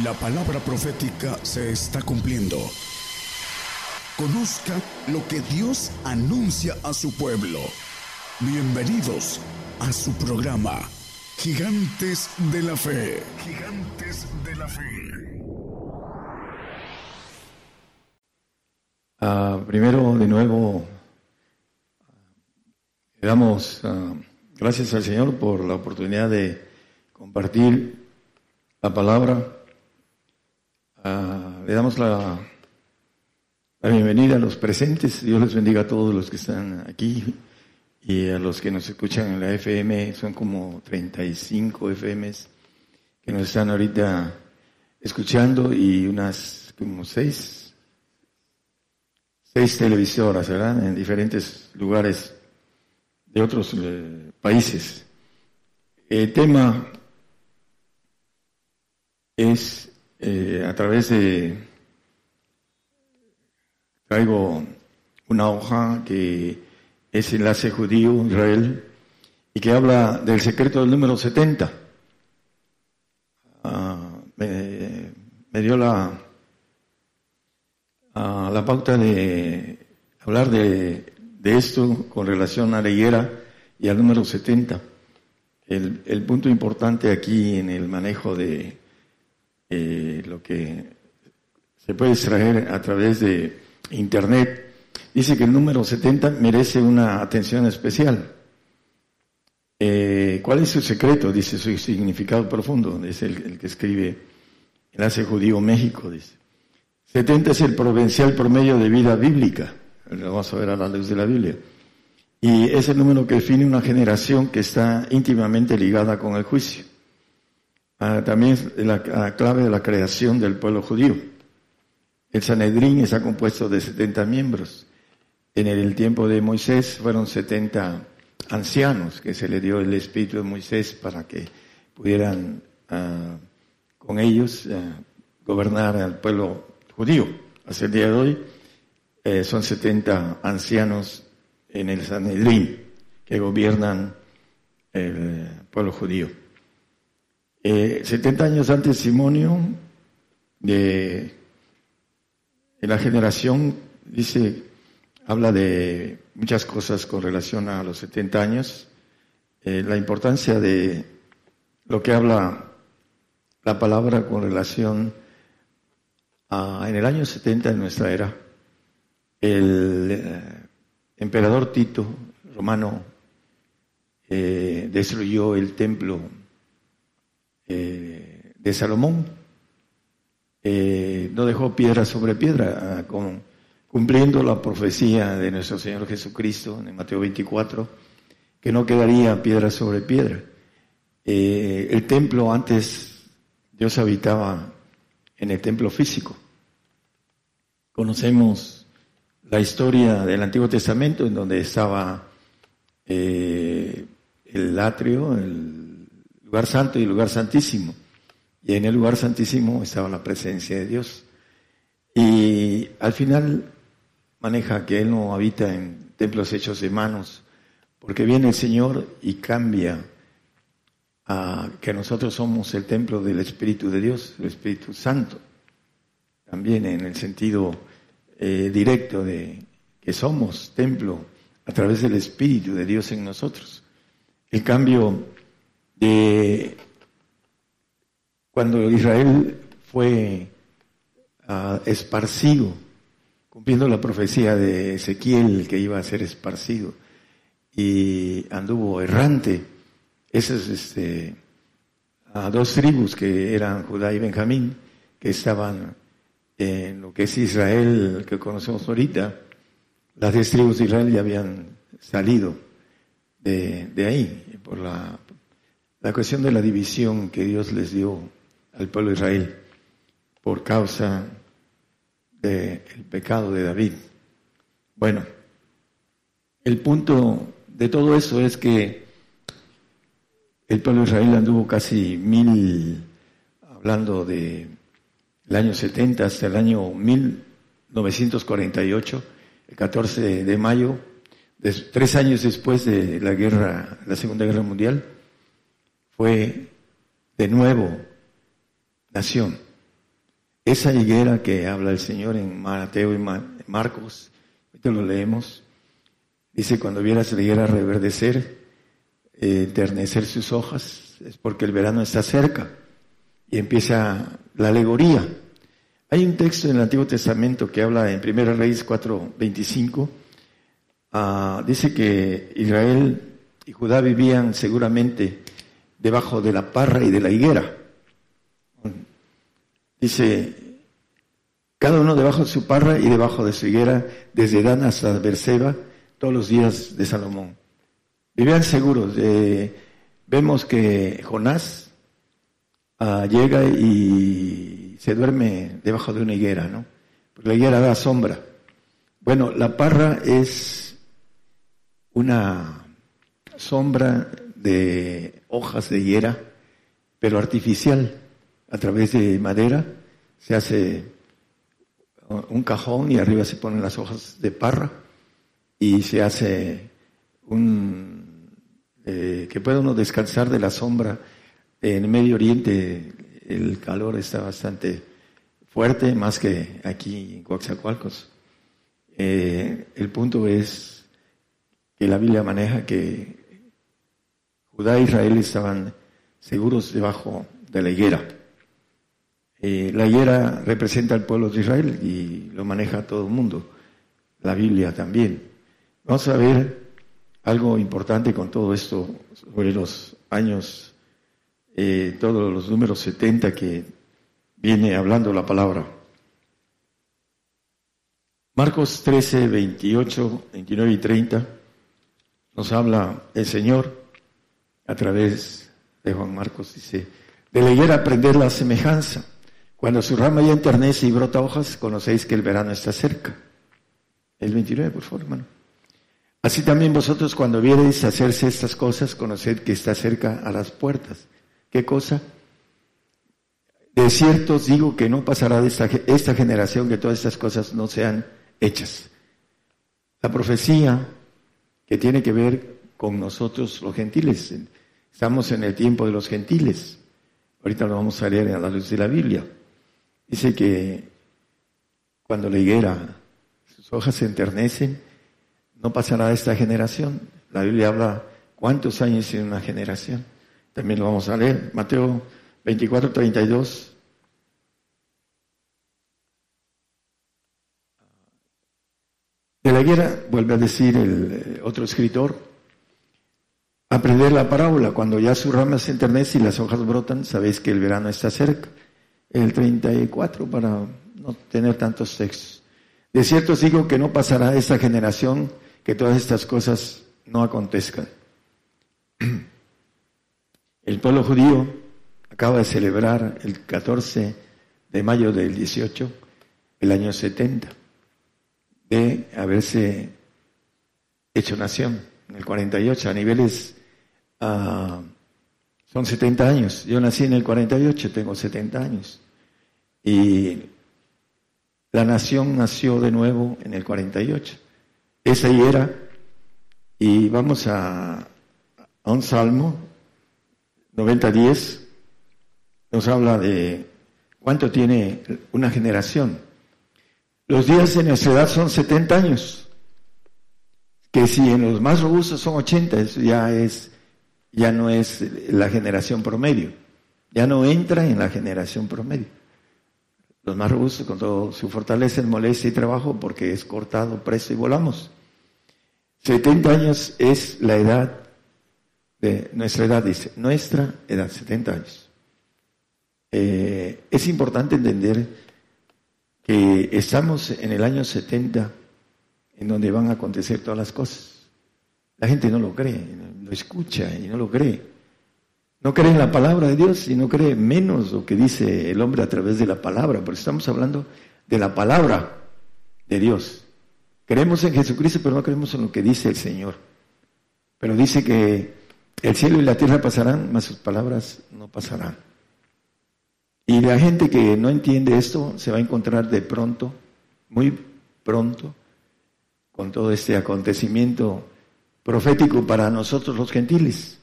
La palabra profética se está cumpliendo. Conozca lo que Dios anuncia a su pueblo. Bienvenidos a su programa, Gigantes de la Fe. Gigantes de la Fe. Ah, primero, de nuevo, le damos ah, gracias al Señor por la oportunidad de compartir la palabra Ah, le damos la, la, bienvenida a los presentes. Dios les bendiga a todos los que están aquí y a los que nos escuchan en la FM. Son como 35 FMs que nos están ahorita escuchando y unas como seis, seis televisoras, ¿verdad? En diferentes lugares de otros eh, países. El tema es eh, a través de, traigo una hoja que es enlace judío Israel y que habla del secreto del número 70. Ah, me, dio la, ah, la pauta de hablar de, de, esto con relación a higuera y al número 70. El, el punto importante aquí en el manejo de, eh, lo que se puede extraer a través de Internet, dice que el número 70 merece una atención especial. Eh, ¿Cuál es su secreto? Dice su significado profundo, es el, que escribe Enlace Judío México, dice. 70 es el provincial promedio de vida bíblica, lo vamos a ver a la luz de la Biblia. Y es el número que define una generación que está íntimamente ligada con el juicio. Ah, también la, la, clave de la creación del pueblo judío. El Sanedrín está compuesto de 70 miembros. En el tiempo de Moisés fueron 70 ancianos que se le dio el espíritu de Moisés para que pudieran ah, con ellos ah, gobernar al pueblo judío. Hasta el día de hoy eh, son 70 ancianos en el Sanedrín que gobiernan el pueblo judío. Eh, 70 años antes Simonio, de, la generación, dice, habla de muchas cosas con relación a los 70 años, eh, la importancia de lo que habla la palabra con relación a, en el año 70 de nuestra era, el eh, emperador Tito, romano, eh, destruyó el templo eh, de Salomón. Eh, no dejó piedra sobre piedra, ah, con, cumpliendo la profecía de nuestro Señor Jesucristo en Mateo 24, que no quedaría piedra sobre piedra. Eh, el templo antes, Dios habitaba en el templo físico. Conocemos la historia del Antiguo Testamento en donde estaba el atrio, el lugar santo y lugar santísimo. Y en el lugar santísimo estaba la presencia de Dios. Y al final maneja que Él no habita en templos hechos de manos, porque viene el Señor y cambia a que nosotros somos el templo del Espíritu de Dios, el Espíritu Santo. También en el sentido eh, directo de que somos templo a través del Espíritu de Dios en nosotros. El cambio de cuando Israel fue uh, esparcido, cumpliendo la profecía de Ezequiel que iba a ser esparcido y anduvo errante. Esas este, dos tribus que eran Judá y Benjamín, que estaban en lo que es Israel, que conocemos ahorita, las diez tribus de Israel ya habían salido de ahí, por la la cuestión de la división que Dios les dio al pueblo de Israel por causa del pecado de David. Bueno, el punto de todo eso es que el pueblo de Israel anduvo casi mil, hablando de año 70 hasta el año 1948, el 14 de mayo, tres años después de la guerra, la Segunda Guerra Mundial, fue de nuevo nación. esa higuera que habla el Señor en Mateo y Marcos, ahorita lo leemos, dice, cuando vieras la higuera reverdecer, eh, enternecer sus hojas, es porque el verano está cerca. Y empieza la alegoría. Hay un texto en el Antiguo Testamento que habla en 1 Reyes 4:25, ah, dice que Israel y Judá vivían seguramente debajo de la parra y de la higuera. Dice, cada uno debajo de su parra y debajo de su higuera, desde Dan hasta Berseba, todos los días de Salomón. Vivían seguros. vemos que Jonás ah, llega y se duerme debajo de una higuera, ¿no? Porque la higuera da sombra. Bueno, la parra es una sombra de hojas de higuera, pero artificial a través de madera, se hace un cajón y arriba se ponen las hojas de parra y se hace un eh, que pueda descansar de la sombra. En el Medio Oriente el calor está bastante fuerte, más que aquí en Coaxacualcos. Eh, el punto es que la Biblia maneja que Judá e Israel estaban seguros debajo de la higuera. Eh, la higuera representa al pueblo de Israel y lo maneja todo el mundo, la Biblia también. Vamos a ver algo importante con todo esto sobre los años, eh, todos los números 70 que viene hablando la palabra. Marcos 13, 28, 29 y 30 nos habla el Señor a través de Juan Marcos, dice, de la aprender la semejanza cuando su rama ya enternece y brota hojas, conocéis que el verano está cerca. El 29, por favor, hermano. Así también vosotros cuando viereis hacerse estas cosas, conoced que está cerca a las puertas. ¿Qué cosa? De cierto os digo que no pasará de esta, esta generación que todas estas cosas no sean hechas. La profecía que tiene que ver con nosotros los gentiles. Estamos en el tiempo de los gentiles. Ahorita lo vamos a leer a la luz de la Biblia. Dice que cuando la higuera, sus hojas se enternecen, no pasará esta generación. La Biblia habla cuántos años en una generación. También lo vamos a leer. Mateo 24, 32. De la higuera, vuelve a decir el eh, otro escritor, aprender la parábola, cuando ya su rama se enternece y las hojas brotan, sabéis que el verano está cerca el 34 para no tener tantos textos. De cierto os digo que no pasará esta generación que todas estas cosas no acontezcan. El pueblo judío acaba de celebrar el 14 de mayo del 18, el año 70, de haberse hecho nación, en el 48, a niveles, uh, son 70 años. Yo nací en el 48, tengo 70 años. Y la nación nació de nuevo en el 48. Esa y era. Y vamos a, a un salmo, 90-10, nos habla de cuánto tiene una generación. Los días de nuestra edad son 70 años. Que si en los más robustos son 80, eso ya es, ya no es la generación promedio. Ya no entra en la generación promedio. Los más robustos con todo su fortaleza molestia y trabajo porque es cortado, preso y volamos. 70 años es la edad de nuestra edad, dice, nuestra edad, 70 años. Eh, es importante entender que estamos en el año 70 en donde van a acontecer todas las cosas. La gente no lo cree, escucha y no lo cree. No cree en la palabra de Dios y no cree menos lo que dice el hombre a través de la palabra, porque estamos hablando de la palabra de Dios. Creemos en Jesucristo, pero no creemos en lo que dice el Señor. Pero dice que el cielo y la tierra pasarán, mas sus palabras no pasarán. Y la gente que no entiende esto se va a encontrar de pronto, muy pronto, con todo este acontecimiento profético para nosotros los gentiles.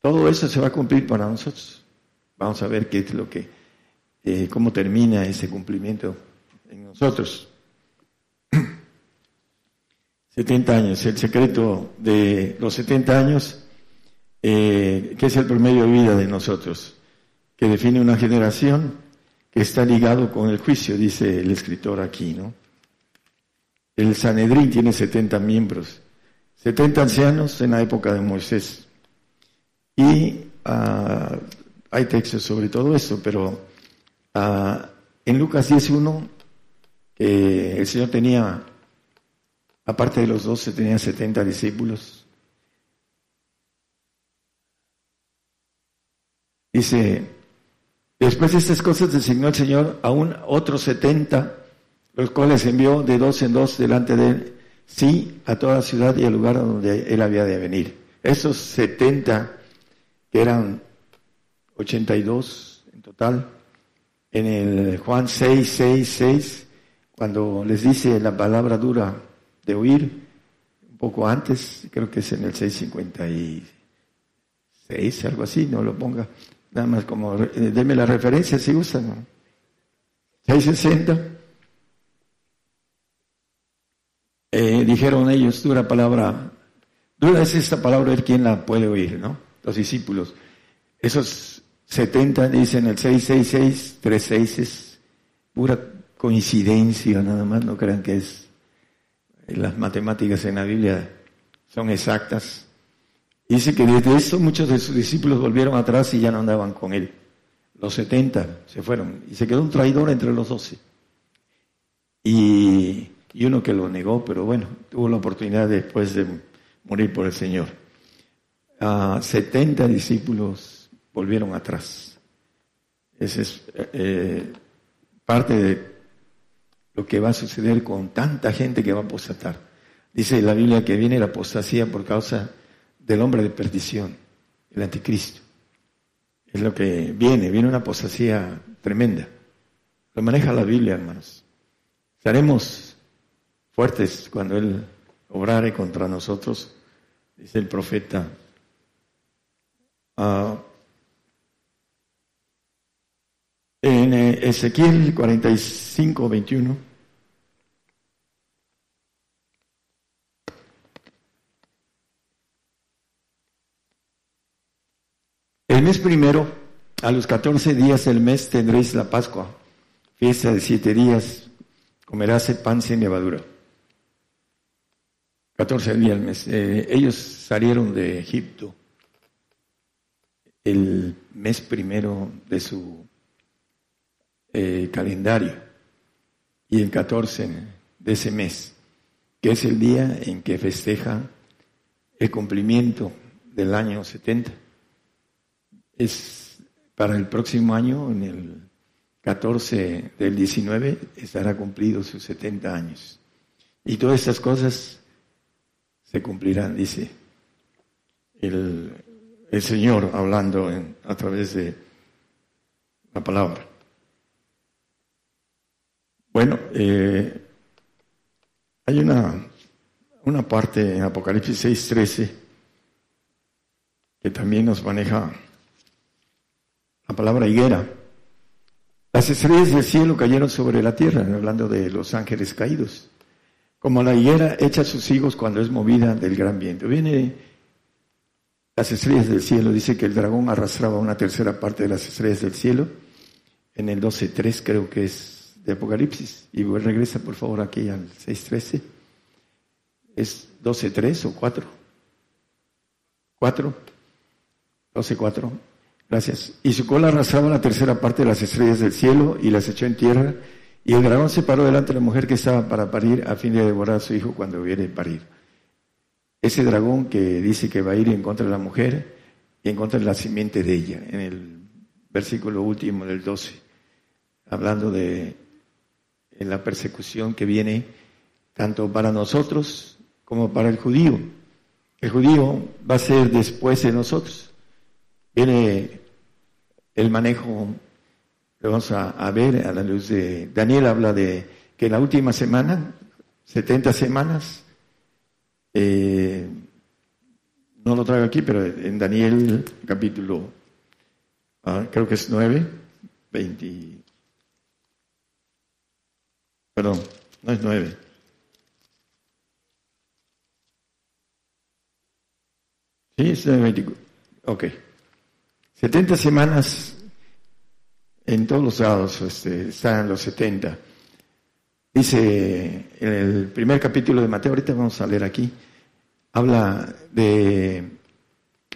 Todo eso se va a cumplir para nosotros. Vamos a ver qué es lo que eh, cómo termina ese cumplimiento en nosotros. 70 años, el secreto de los 70 años, eh, que es el promedio de vida de nosotros, que define una generación que está ligado con el juicio, dice el escritor aquí, ¿no? El Sanedrín tiene 70 miembros, 70 ancianos en la época de Moisés. Y ah, hay textos sobre todo eso, pero ah, en Lucas 10.1, que el Señor tenía Aparte de los doce, tenía setenta discípulos. Dice, después de estas cosas designó el Señor aún otros setenta, los cuales envió de dos en dos delante de él, sí, a toda la ciudad y al lugar donde él había de venir. Esos setenta, que eran ochenta y dos en total, en el Juan 6, 6, 6, cuando les dice la palabra dura, de oír un poco antes, creo que es en el 656, algo así, no lo ponga, nada más como, eh, deme la referencia si usan. 660. Eh, dijeron ellos, dura palabra, dura es esta palabra, el quien la puede oír, ¿no? Los discípulos. Esos 70 dicen el 666, 36 es pura coincidencia, nada más, no crean que es las matemáticas en la Biblia son exactas. Dice que desde eso muchos de sus discípulos volvieron atrás y ya no andaban con él. Los setenta se fueron y se quedó un traidor entre los doce. Y, uno que lo negó, pero bueno, tuvo la oportunidad después de morir por el Señor. a 70 discípulos volvieron atrás. Esa es eh, parte de lo que va a suceder con tanta gente que va a apostatar. Dice la Biblia que viene la apostasía por causa del hombre de perdición, el anticristo. Es lo que viene, viene una apostasía tremenda. Lo maneja la Biblia, hermanos. Estaremos fuertes cuando Él obrare contra nosotros, dice el profeta. Ah, En eh, Ezequiel 45, 21. El mes primero, a los 14 días del mes tendréis la Pascua, fiesta de siete días, comerás el pan sin levadura. 14 días del mes. Ellos salieron de Egipto el mes primero de su eh, calendario y el 14 de ese mes, que es el día en que festeja el cumplimiento del año 70. Es para el próximo año, en el 14 del 19, estará cumplido sus 70 años. Y todas estas cosas se cumplirán, dice el, el Señor hablando a través de la palabra. Bueno, eh, hay una, una parte en Apocalipsis 6:13 que también nos maneja la palabra higuera. Las estrellas del cielo cayeron sobre la tierra, hablando de los ángeles caídos. Como la higuera echa sus higos cuando es movida del gran viento. Viene las estrellas del cielo, dice que el dragón arrastraba una tercera parte de las estrellas del cielo. En el 12.3 creo que es de Apocalipsis. Y regresa por favor aquí al 6.13. ¿Es 12.3 o 4? 4. 12.4. Gracias. Y su cola arrastraba la tercera parte de las estrellas del cielo y las echó en tierra. Y el dragón se paró delante de la mujer que estaba para parir a fin de devorar a su hijo cuando a parir. Ese dragón que dice que va a ir en contra de la mujer y en contra de la simiente de ella, en el versículo último del 12, hablando de la persecución que viene tanto para nosotros como para el judío. El judío va a ser después de nosotros. Viene el manejo, vamos a, ver a la luz de... Daniel habla de que en la última semana, 70 semanas, eh, no lo traigo aquí, pero en Daniel capítulo, ah, creo que es 9, 20 Perdón, no es nueve. Sí, es de 24. Ok. 70 semanas en todos los lados este, están los 70. Dice en el primer capítulo de Mateo, ahorita vamos a leer aquí, habla de,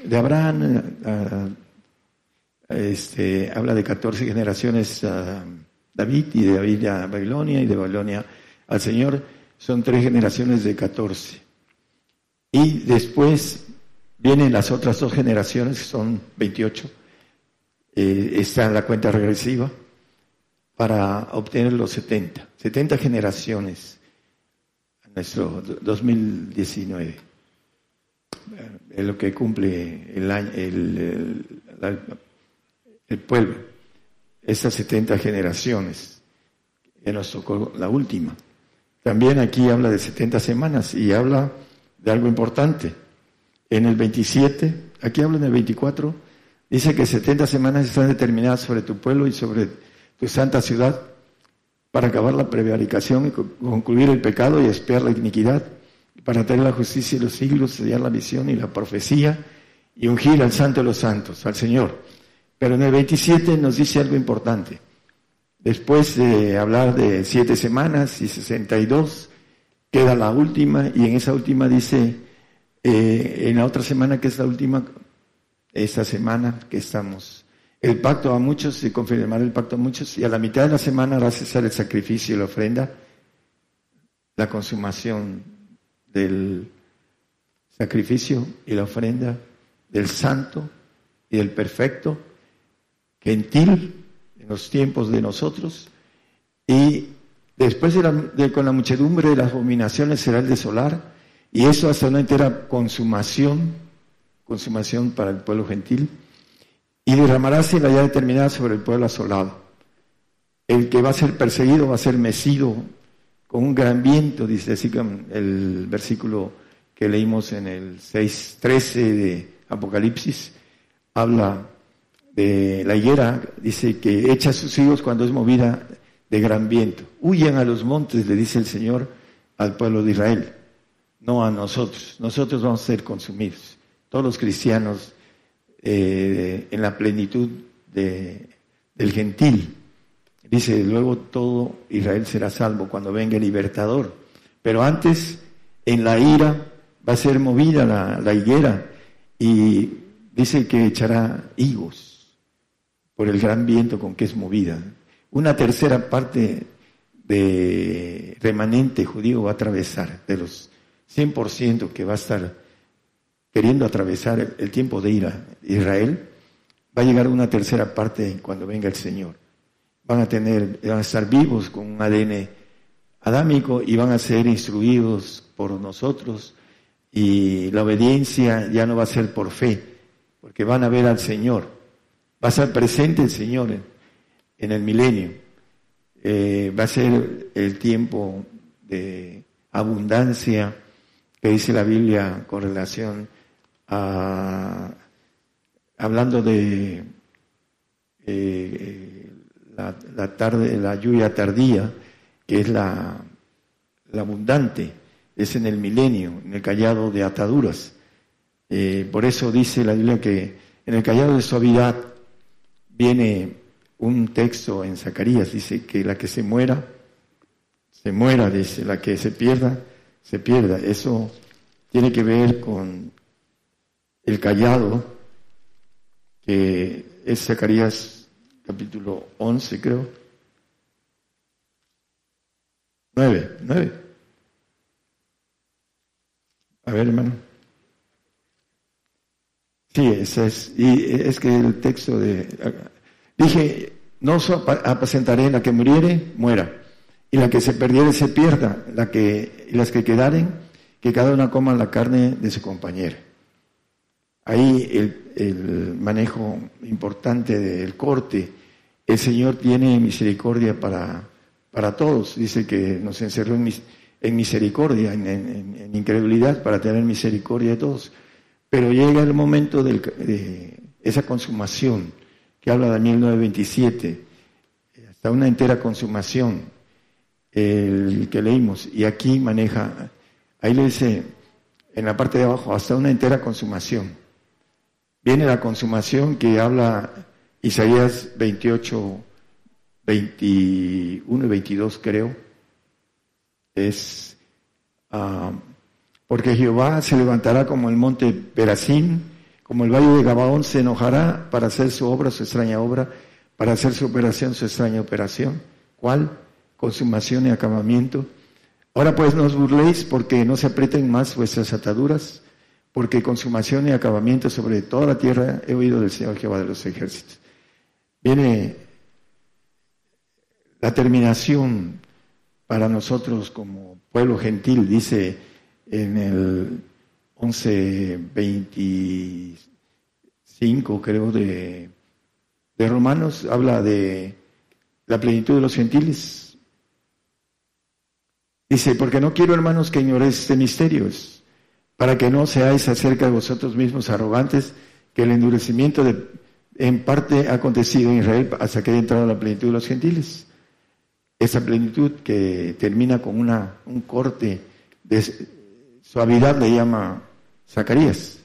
de Abraham, este, habla de 14 generaciones a David y de David a Babilonia y de Babilonia al Señor, son tres generaciones de 14. Y después vienen las otras dos generaciones, son 28, eh, está en la cuenta regresiva para obtener los 70, 70 generaciones en nuestro 2019. Es lo que cumple el, año, el, el, pueblo, esas 70 generaciones, que nos tocó la última. También aquí habla de 70 semanas y habla de algo importante. En el 27, aquí habla en el 24, dice que 70 semanas están determinadas sobre tu pueblo y sobre tu santa ciudad para acabar la prevaricación y concluir el pecado y espiar la iniquidad, para tener la justicia y los siglos, sellar la visión y la profecía y ungir al santo de los santos, al Señor. Pero en el 27 nos dice algo importante. Después de hablar de siete semanas y 62, queda la última y en esa última dice, eh, en la otra semana que es la última, esta semana que estamos. El pacto a muchos y confirmar el pacto a muchos y a la mitad de la semana hará cesar el sacrificio y la ofrenda, la consumación del sacrificio y la ofrenda del santo y del perfecto, gentil en los tiempos de nosotros y después de, con la muchedumbre de las abominaciones será el desolar y eso hasta una entera consumación, consumación para el pueblo gentil y derramaráse la ya determinada sobre el pueblo asolado. El que va a ser perseguido va a ser mecido con un gran viento, dice así el versículo que leímos en el 6.13 de Apocalipsis, habla de la higuera, dice que echa sus hijos cuando es movida de gran viento. Huyan a los montes, le dice el Señor al pueblo de Israel, no a nosotros. Nosotros vamos a ser consumidos. Todos los cristianos eh, en la plenitud de, del gentil. Dice, luego todo Israel será salvo cuando venga el libertador. Pero antes, en la ira, va a ser movida la, la higuera y dice que echará higos por el gran viento con que es movida. Una tercera parte de remanente judío va a atravesar, de los 100% que va a estar queriendo atravesar el tiempo de ira Israel, va a llegar una tercera parte cuando venga el Señor. Van a tener, van a estar vivos con un ADN adámico y van a ser instruidos por nosotros y la obediencia ya no va a ser por fe, porque van a ver al Señor. Va a ser presente el Señor en, el milenio. Eh, va a ser el tiempo de abundancia que dice la Biblia con relación hablando de eh, la, tarde, la lluvia tardía, que es la, la, abundante, es en el milenio, en el callado de ataduras. Eh, por eso dice la Biblia que en el callado de suavidad viene un texto en Zacarías, dice que la que se muera, se muera, dice, la que se pierda, se pierda. Eso tiene que ver con el callado, que es Zacarías capítulo 11, creo. 9, 9. A ver, hermano. Sí, ese es. Y es que el texto de. Dije, no apacentaré la que muriere, muera. Y la que se perdiere, se pierda. La que, y las que quedaren, que cada una coma la carne de su compañero. Ahí el, manejo importante del corte. El Señor tiene misericordia para, para todos. Dice que nos encerró en, en misericordia, en, incredulidad, para tener misericordia de todos. Pero llega el momento de esa consumación que habla Daniel 9:27, hasta una entera consumación. el que leímos. Y aquí maneja, ahí le dice en la parte de abajo, hasta una entera consumación. Viene la consumación que habla Isaías 28, 21 y 22 creo. Es ah, porque Jehová se levantará como el monte Perazín, como el valle de Gabaón se enojará para hacer su obra, su extraña obra, para hacer su operación, su extraña operación. ¿Cuál? Consumación y acabamiento. Ahora pues no os burléis porque no se aprieten más vuestras ataduras, porque consumación y acabamiento sobre toda la tierra he oído del Señor Jehová de los ejércitos. Viene la terminación para nosotros como pueblo gentil, dice en el 11.25 creo de, de Romanos, habla de la plenitud de los gentiles. Dice, porque no quiero hermanos que ignoréis este misterio, para que no seáis acerca de vosotros mismos arrogantes, que el endurecimiento de, en parte ha acontecido en Israel hasta que haya entrado la plenitud de los gentiles. Esa plenitud que termina con una, un corte de Suavidad le llama Zacarías,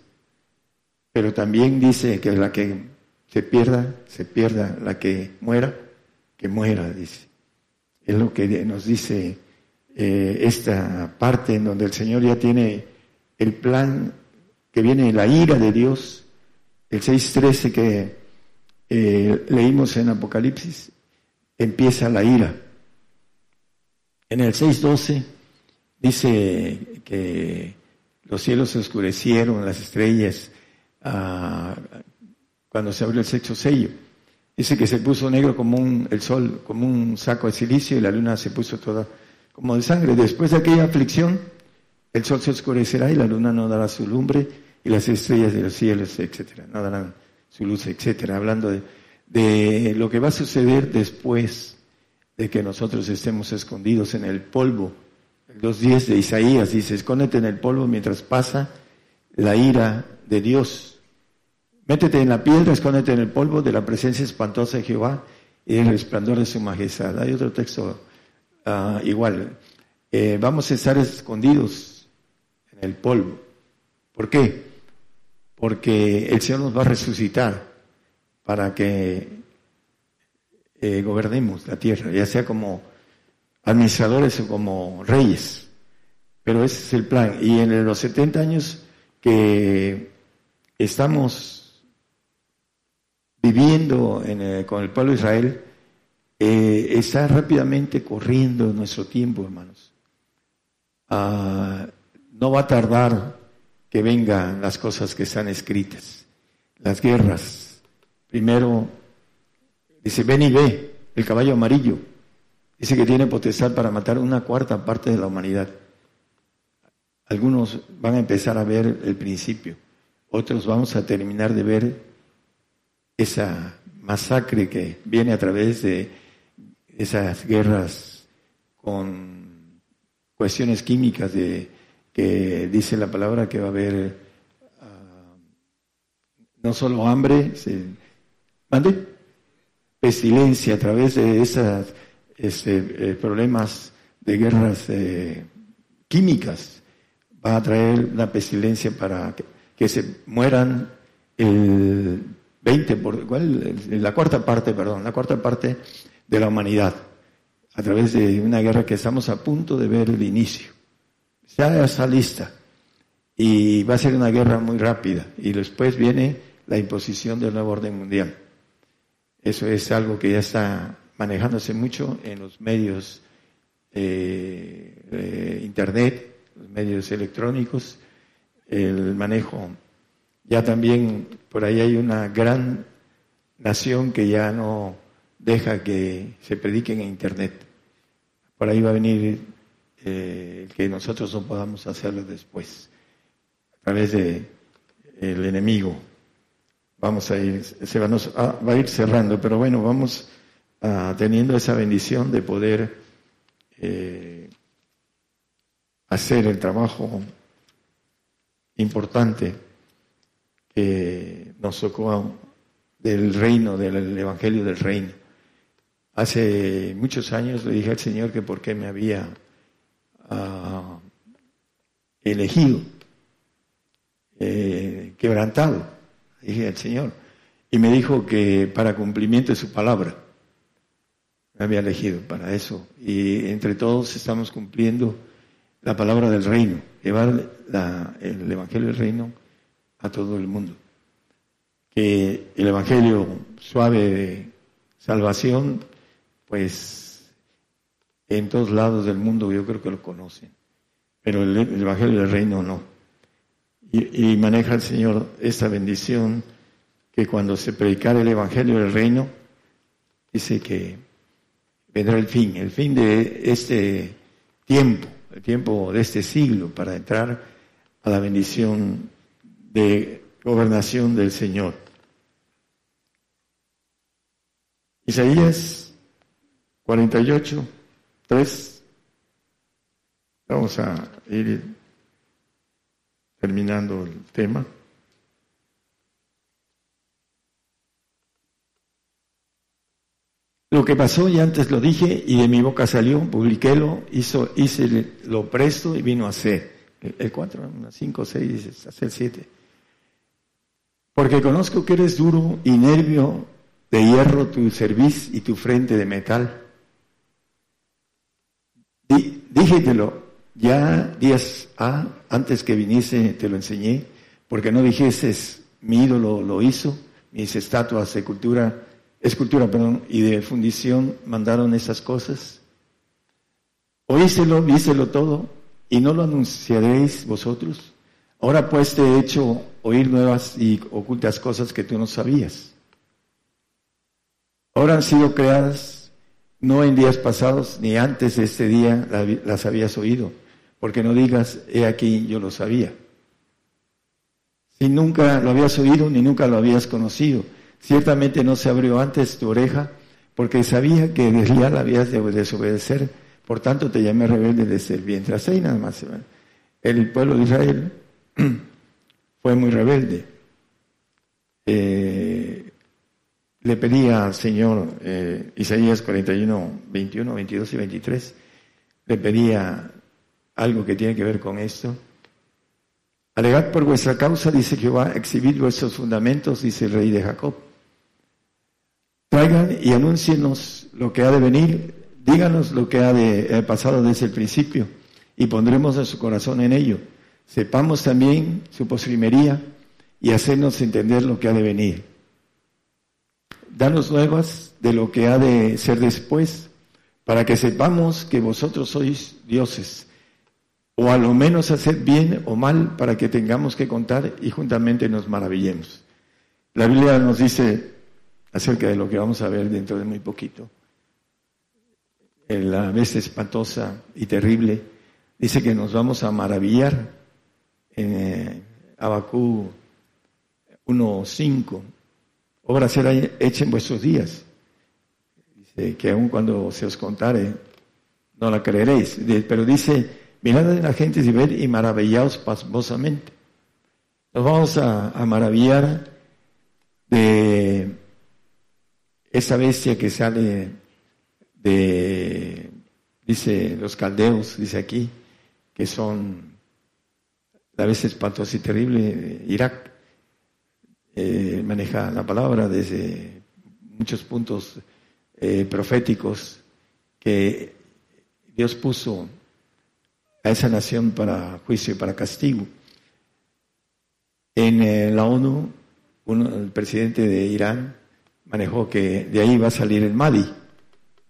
pero también dice que la que se pierda, se pierda, la que muera, que muera, dice. Es lo que nos dice eh, esta parte en donde el Señor ya tiene el plan que viene la ira de Dios, el 6.13 que eh, leímos en Apocalipsis, empieza la ira. En el 6.12 dice que los cielos se oscurecieron, las estrellas, ah, cuando se abrió el sexto sello. Dice que se puso negro como un, el sol, como un saco de silicio y la luna se puso toda como de sangre. Después de aquella aflicción, el sol se oscurecerá y la luna no dará su lumbre y las estrellas de los cielos, etcétera, no darán su luz, etcétera. Hablando de, lo que va a suceder después de que nosotros estemos escondidos en el polvo los 10 de Isaías dice, escóndete en el polvo mientras pasa la ira de Dios. Métete en la piedra, escóndete en el polvo de la presencia espantosa de Jehová y del resplandor de su majestad. Hay otro texto ah, igual. Eh, vamos a estar escondidos en el polvo. ¿Por qué? Porque el Señor nos va a resucitar para que eh, gobernemos la tierra, ya sea como administradores o como reyes. Pero ese es el plan. Y en los 70 años que estamos viviendo con el pueblo de Israel, eh, está rápidamente corriendo nuestro tiempo, hermanos. Ah, no va a tardar que vengan las cosas que están escritas, las guerras. Primero, dice, ven y ve el caballo amarillo Dice que tiene potestad para matar una cuarta parte de la humanidad. Algunos van a empezar a ver el principio, otros vamos a terminar de ver esa masacre que viene a través de esas guerras con cuestiones químicas de que dice la palabra que va a haber ah, no solo hambre, se, ¿mande? pestilencia a través de esas este, eh, problemas de guerras eh, químicas, va a traer una pestilencia para que, se mueran el 20 por la cuarta parte, perdón, la cuarta parte de la humanidad a través de una guerra que estamos a punto de ver el inicio. Ya está lista y va a ser una guerra muy rápida y después viene la imposición del nuevo orden mundial. Eso es algo que ya está manejándose mucho en los medios eh, internet, los medios electrónicos, el manejo. Ya también por ahí hay una gran nación que ya no deja que se prediquen en internet. Por ahí va a venir eh, que nosotros no podamos hacerlo después, a través de el enemigo. Vamos a ir, se va, va a ir cerrando, pero bueno, vamos Ah, teniendo esa bendición de poder eh, hacer el trabajo importante que nos tocó del reino, del Evangelio del reino. hace muchos años le dije al Señor que por qué me había elegido, eh, quebrantado, dije al Señor. Y me dijo que para cumplimiento de su palabra me había elegido para eso. Y entre todos estamos cumpliendo la palabra del reino, llevar el Evangelio del reino a todo el mundo. Que el Evangelio suave de salvación, pues en todos lados del mundo yo creo que lo conocen, pero el, Evangelio del reino no. Y, maneja el Señor esta bendición que cuando se predicara el Evangelio del reino, dice que vendrá el fin, el fin de este tiempo, el tiempo de este siglo para entrar a la bendición de gobernación del Señor. Isaías 48, 3. Vamos a ir terminando el tema. Lo que pasó, y antes lo dije, y de mi boca salió, publiquélo, hizo, hice lo presto y vino a ser. El 4, 5, 6, hasta el 7. Porque conozco que eres duro y nervio de hierro tu cerviz y tu frente de metal. Díjetelo, ya días A, antes que viniese, te lo enseñé, porque no dijeses, mi ídolo lo hizo, mis estatuas de cultura, escultura, y de fundición mandaron esas cosas. Oíselo, víselo todo, y no lo anunciaréis vosotros. Ahora pues te he hecho oír nuevas y ocultas cosas que tú no sabías. Ahora han sido creadas no en días pasados ni antes de este día las habías oído, porque no digas, he aquí, yo lo sabía. Si nunca lo habías oído ni nunca lo habías conocido, ciertamente no se abrió antes tu oreja, porque sabía que desleal habías de desobedecer, por tanto te llamé rebelde desde el vientre. Nada más. El pueblo de Israel fue muy rebelde. Eh, le pedía al Señor, eh, Isaías 41, 21, 22 y 23, le pedía algo que tiene que ver con esto. Alegad por vuestra causa, dice Jehová, exhibid vuestros fundamentos, dice el rey de Jacob. Traigan y anúncienos lo que ha de venir, díganos lo que ha de ha pasado desde el principio y pondremos su corazón en ello. Sepamos también su postrimería y hacernos entender lo que ha de venir danos nuevas de lo que ha de ser después, para que sepamos que vosotros sois dioses, o a lo menos hacer bien o mal para que tengamos que contar y juntamente nos maravillemos. La Biblia nos dice acerca de lo que vamos a ver dentro de muy poquito. La vez espantosa y terrible, dice que nos vamos a maravillar en Abacú 1.5 obra será hecha en vuestros días. Dice que aun cuando se os contare, no la creeréis. Pero dice, mirad a la gente y ver y maravillaos pasmosamente. Nos vamos a, maravillar de esa bestia que sale de, dice los caldeos, dice aquí, que son la vez espantosa y terrible, Irak. Eh, maneja la palabra desde muchos puntos eh, proféticos que Dios puso a esa nación para juicio y para castigo. En eh, la ONU, el presidente de Irán manejó que de ahí va a salir el Mahdi.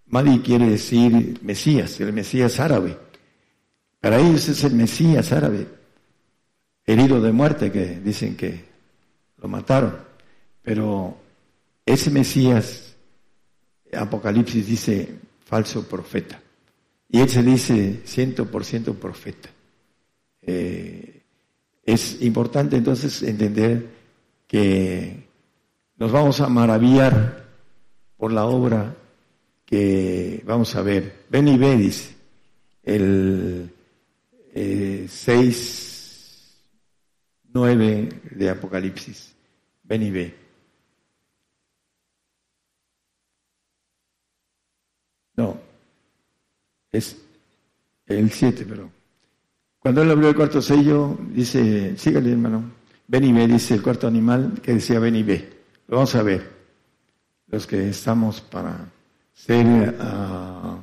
Mahdi quiere decir Mesías, el Mesías árabe. Para ellos es el Mesías árabe, herido de muerte, que dicen que lo mataron. Pero ese Mesías, Apocalipsis dice falso profeta. Y él se dice ciento por ciento profeta. Eh, es importante entonces entender que nos vamos a maravillar por la obra que vamos a ver. Ven y ve, dice, el eh, 6, 9 de Apocalipsis. Ven y ve. Es el 7, pero cuando él abrió el cuarto sello, dice, sígale hermano, ven y ve, dice el cuarto animal que decía ven y ve. Lo vamos a ver, los que estamos para ser ah,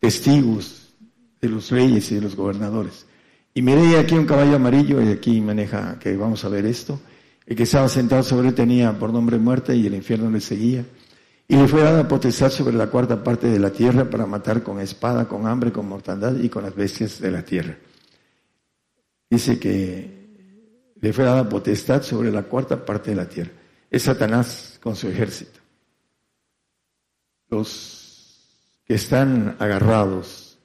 testigos de los reyes y de los gobernadores. Y miré aquí un caballo amarillo y aquí maneja que vamos a ver esto. El que estaba sentado sobre él tenía por nombre muerte y el infierno le seguía. Y le fue dada potestad sobre la cuarta parte de la tierra para matar con espada, con hambre, con mortandad y con las bestias de la tierra. Dice que le fue dada potestad sobre la cuarta parte de la tierra. Es Satanás con su ejército. Los que están agarrados,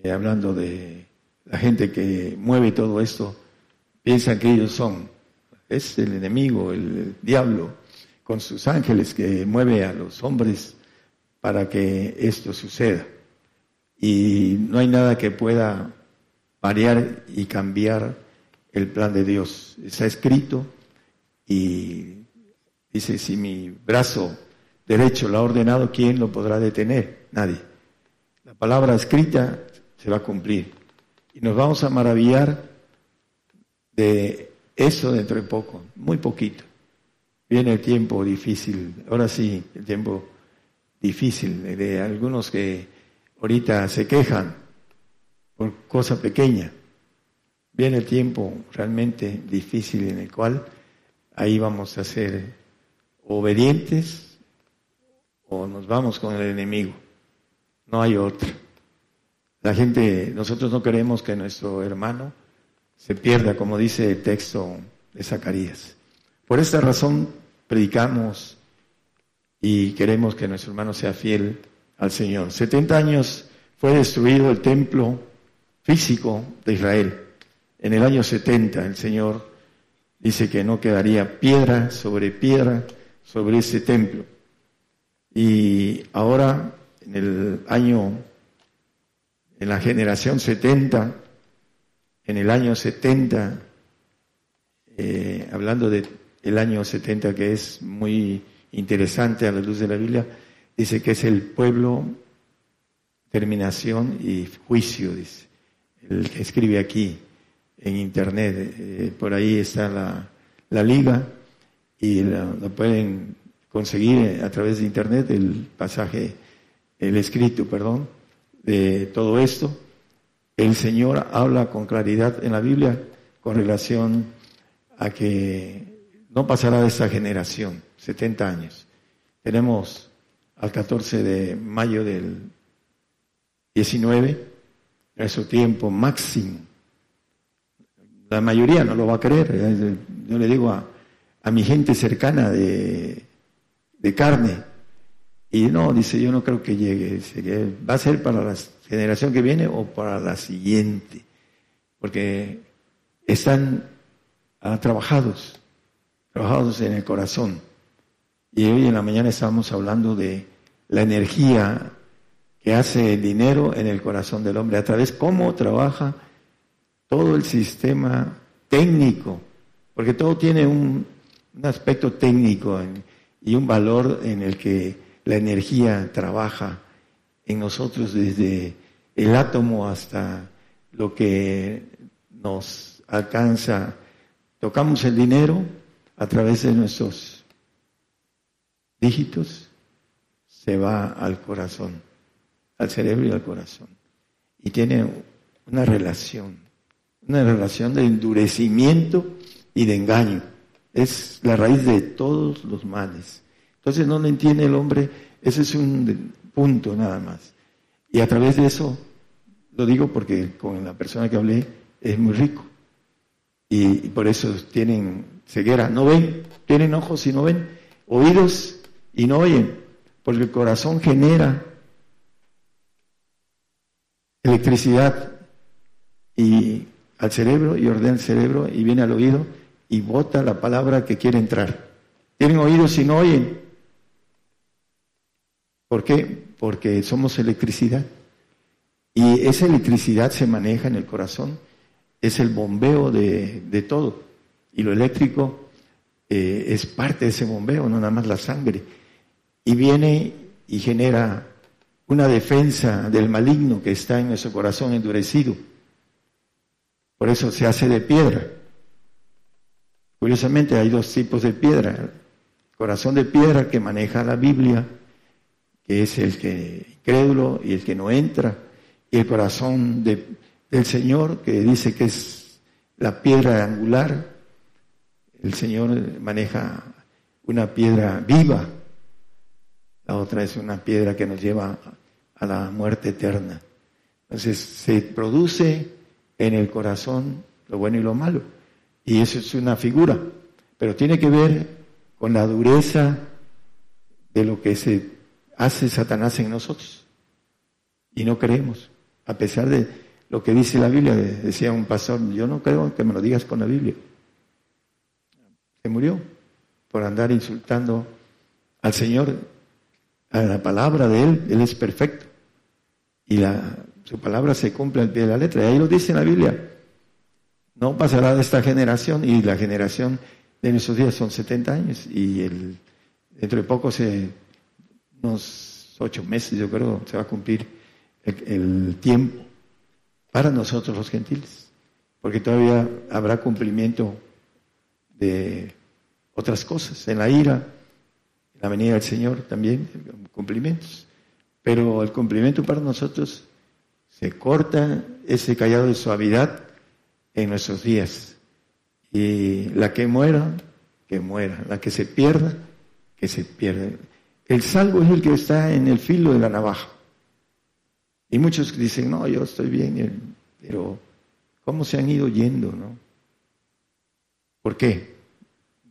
eh, hablando de la gente que mueve todo esto, piensan que ellos son. Es el enemigo, el diablo con sus ángeles que mueve a los hombres para que esto suceda. Y no hay nada que pueda variar y cambiar el plan de Dios. Está escrito y dice, si mi brazo derecho lo ha ordenado, ¿quién lo podrá detener? Nadie. La palabra escrita se va a cumplir. Y nos vamos a maravillar de eso dentro de poco, muy poquito. Viene el tiempo difícil, ahora sí, el tiempo difícil de algunos que ahorita se quejan por cosa pequeña. Viene el tiempo realmente difícil en el cual ahí vamos a ser obedientes o nos vamos con el enemigo. No hay otra. La gente, nosotros no queremos que nuestro hermano se pierda, como dice el texto de Zacarías. Por esta razón predicamos y queremos que nuestro hermano sea fiel al Señor. 70 años fue destruido el templo físico de Israel. En el año 70 el Señor dice que no quedaría piedra sobre piedra sobre ese templo. Y ahora, en el año, en la generación 70, en el año 70, eh, hablando de el año 70, que es muy interesante a la luz de la Biblia, dice que es el pueblo, terminación y juicio, dice. El que escribe aquí en internet, eh, por ahí está la, la liga y lo pueden conseguir a través de internet el pasaje, el escrito, perdón, de todo esto. El Señor habla con claridad en la Biblia con relación a que no pasará de esta generación, 70 años. Tenemos al 14 de mayo del 19, a su tiempo máximo. La mayoría no lo va a creer. Yo le digo a, a mi gente cercana de, de, carne, y no, dice, yo no creo que llegue. va a ser para la generación que viene o para la siguiente, porque están ah, trabajados trabajados en el corazón. Y hoy en la mañana estábamos hablando de la energía que hace el dinero en el corazón del hombre, a través de cómo trabaja todo el sistema técnico, porque todo tiene un, aspecto técnico y un valor en el que la energía trabaja en nosotros desde el átomo hasta lo que nos alcanza. Tocamos el dinero, a través de nuestros dígitos se va al corazón, al cerebro y al corazón. Y tiene una relación, una relación de endurecimiento y de engaño. Es la raíz de todos los males. Entonces no lo entiende el hombre, ese es un punto nada más. Y a través de eso, lo digo porque con la persona que hablé es muy rico. Y, por eso tienen ceguera, no ven, tienen ojos y no ven, oídos y no oyen, porque el corazón genera electricidad y al cerebro y ordena el cerebro y viene al oído y bota la palabra que quiere entrar. Tienen oídos y no oyen. ¿Por qué? Porque somos electricidad. Y esa electricidad se maneja en el corazón. Es el bombeo de, de todo. Y lo eléctrico eh, es parte de ese bombeo, no nada más la sangre. Y viene y genera una defensa del maligno que está en nuestro corazón endurecido. Por eso se hace de piedra. Curiosamente hay dos tipos de piedra. corazón de piedra que maneja la Biblia, que es el que incrédulo y el que no entra, y el corazón del Señor que dice que es la piedra angular. El Señor maneja una piedra viva, la otra es una piedra que nos lleva a la muerte eterna. Entonces se produce en el corazón lo bueno y lo malo. Y eso es una figura, pero tiene que ver con la dureza de lo que se hace Satanás en nosotros. Y no creemos, a pesar de lo que dice la Biblia, decía un pastor, yo no creo que me lo digas con la Biblia. Se murió por andar insultando al Señor, a la palabra de Él, Él es perfecto y la, su palabra se cumple al pie de la letra. Y ahí lo dice la Biblia. No pasará de esta generación y la generación de nuestros días son 70 años y el, dentro de poco, unos ocho meses yo creo, se va a cumplir el, tiempo para nosotros los gentiles, porque todavía habrá cumplimiento de otras cosas, en la ira, en la venida del Señor también, cumplimientos. Pero el cumplimiento para nosotros se corta ese callado de suavidad en nuestros días. Y la que muera, que muera. La que se pierda, que se pierda. El salvo es el que está en el filo de la navaja. Y muchos dicen, no, yo estoy bien, pero ¿cómo se han ido yendo, no? ¿Por qué?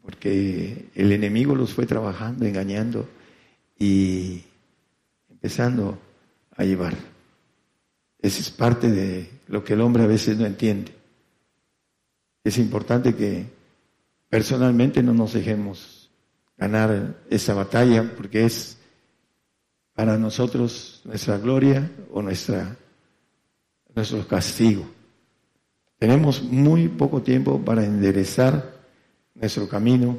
Porque el enemigo los fue trabajando, engañando y empezando a llevar. Esa es parte de lo que el hombre a veces no entiende. Es importante que personalmente no nos dejemos ganar esa batalla porque es para nosotros nuestra gloria o nuestra, nuestro castigo. Tenemos muy poco tiempo para enderezar nuestro camino,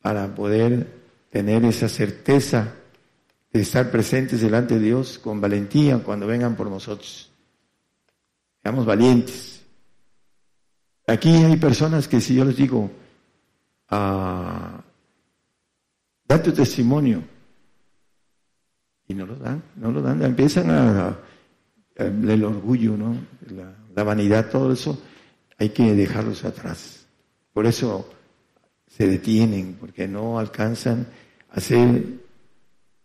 para poder tener esa certeza de estar presentes delante de Dios con valentía cuando vengan por nosotros. Seamos valientes. Aquí hay personas que si yo les digo, ah, da tu testimonio, y no lo dan, no lo dan, empiezan a, el orgullo, ¿no? La, vanidad, todo eso, hay que dejarlos atrás. Por eso se detienen, porque no alcanzan a ser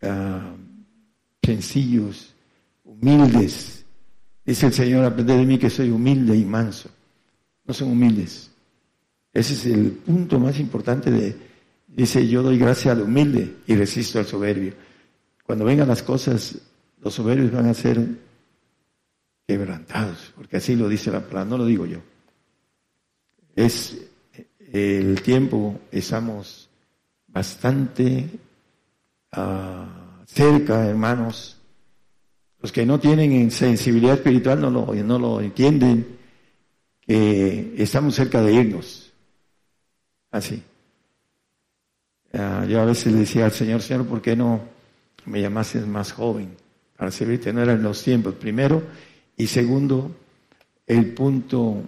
Ah, sencillos, humildes. Dice el Señor, aprende de mí que soy humilde y manso. No son humildes. Ese es el punto más importante de, dice, yo doy gracia al humilde y resisto al soberbio. Cuando vengan las cosas, los soberbios van a ser quebrantados, porque así lo dice la palabra, no lo digo yo. Es el tiempo, estamos bastante cerca, hermanos. Los que no tienen sensibilidad espiritual no lo, no lo entienden, que estamos cerca de irnos. Así. yo a veces le decía al Señor, Señor, ¿por qué no me llamases más joven para servirte? No eran los tiempos, primero. Y segundo, el punto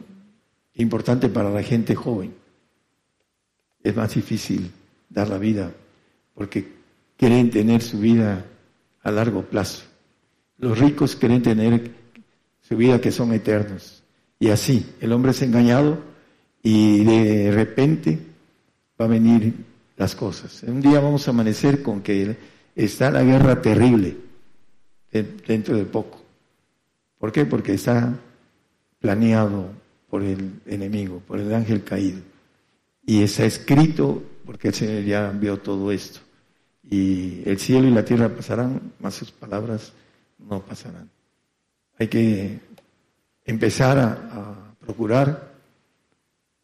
importante para la gente joven. Es más difícil dar la vida porque quieren tener su vida a largo plazo. Los ricos quieren tener su vida que son eternos. Y así, el hombre es engañado y de repente va a venir las cosas. Un día vamos a amanecer con que está la guerra terrible dentro de poco. ¿Por qué? Porque está planeado por el enemigo, por el ángel caído. Y está escrito porque el Señor ya vio todo esto y el cielo y la tierra pasarán, mas sus palabras no pasarán. Hay que empezar a, procurar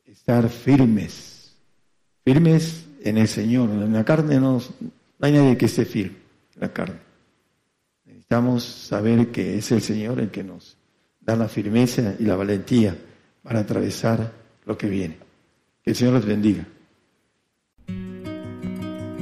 estar firmes, firmes en el Señor. En la carne no, no hay nadie que esté firme, la carne. Necesitamos saber que es el Señor el que nos da la firmeza y la valentía para atravesar lo que viene. Que el Señor los bendiga.